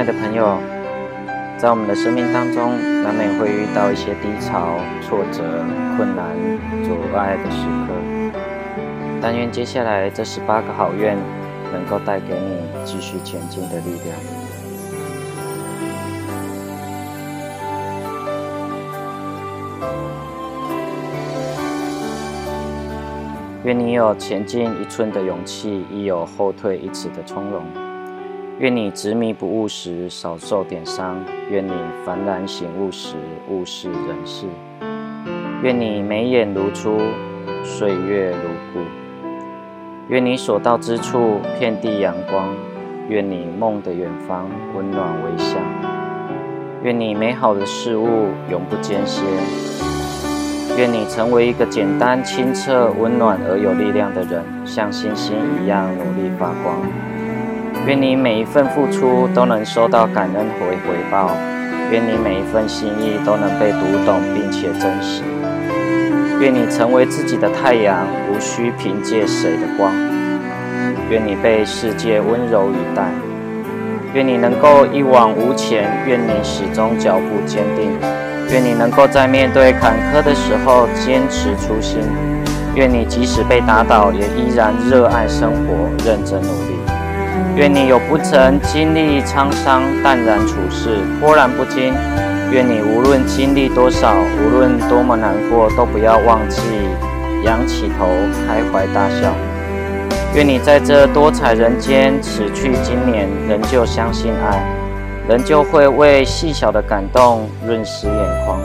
爱的朋友，在我们的生命当中，难免会遇到一些低潮、挫折、困难、阻碍的时刻。但愿接下来这十八个好愿，能够带给你继续前进的力量。愿你有前进一寸的勇气，亦有后退一尺的从容。愿你执迷不悟时少受点伤，愿你幡然醒悟时物是人是。愿你眉眼如初，岁月如故。愿你所到之处遍地阳光，愿你梦的远方温暖微笑。愿你美好的事物永不间歇。愿你成为一个简单、清澈、温暖而有力量的人，像星星一样努力发光。愿你每一份付出都能收到感恩回回报，愿你每一份心意都能被读懂并且珍惜。愿你成为自己的太阳，无需凭借谁的光。愿你被世界温柔以待。愿你能够一往无前，愿你始终脚步坚定。愿你能够在面对坎坷的时候坚持初心。愿你即使被打倒，也依然热爱生活，认真努力。愿你有不曾经历沧桑，淡然处事，波澜不惊。愿你无论经历多少，无论多么难过，都不要忘记仰起头，开怀大笑。愿你在这多彩人间，此去经年，仍旧相信爱，仍旧会为细小的感动润湿眼眶。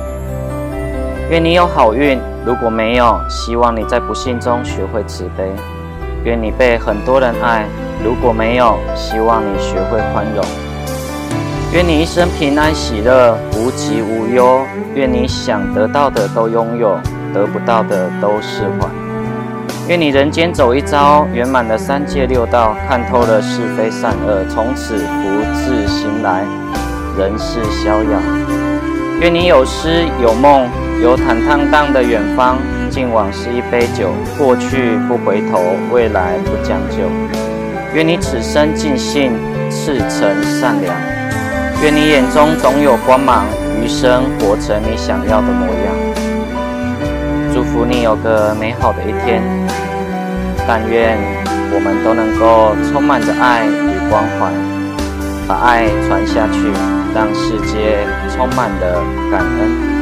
愿你有好运，如果没有，希望你在不幸中学会慈悲。愿你被很多人爱，如果没有，希望你学会宽容。愿你一生平安喜乐，无疾无忧。愿你想得到的都拥有，得不到的都释怀。愿你人间走一遭，圆满的三界六道，看透了是非善恶，从此福至心来，人世逍遥。愿你有诗有梦，有坦荡荡的远方。敬往事一杯酒，过去不回头，未来不将就。愿你此生尽兴，赤诚善良。愿你眼中总有光芒，余生活成你想要的模样。祝福你有个美好的一天。但愿我们都能够充满着爱与关怀，把爱传下去，让世界充满了感恩。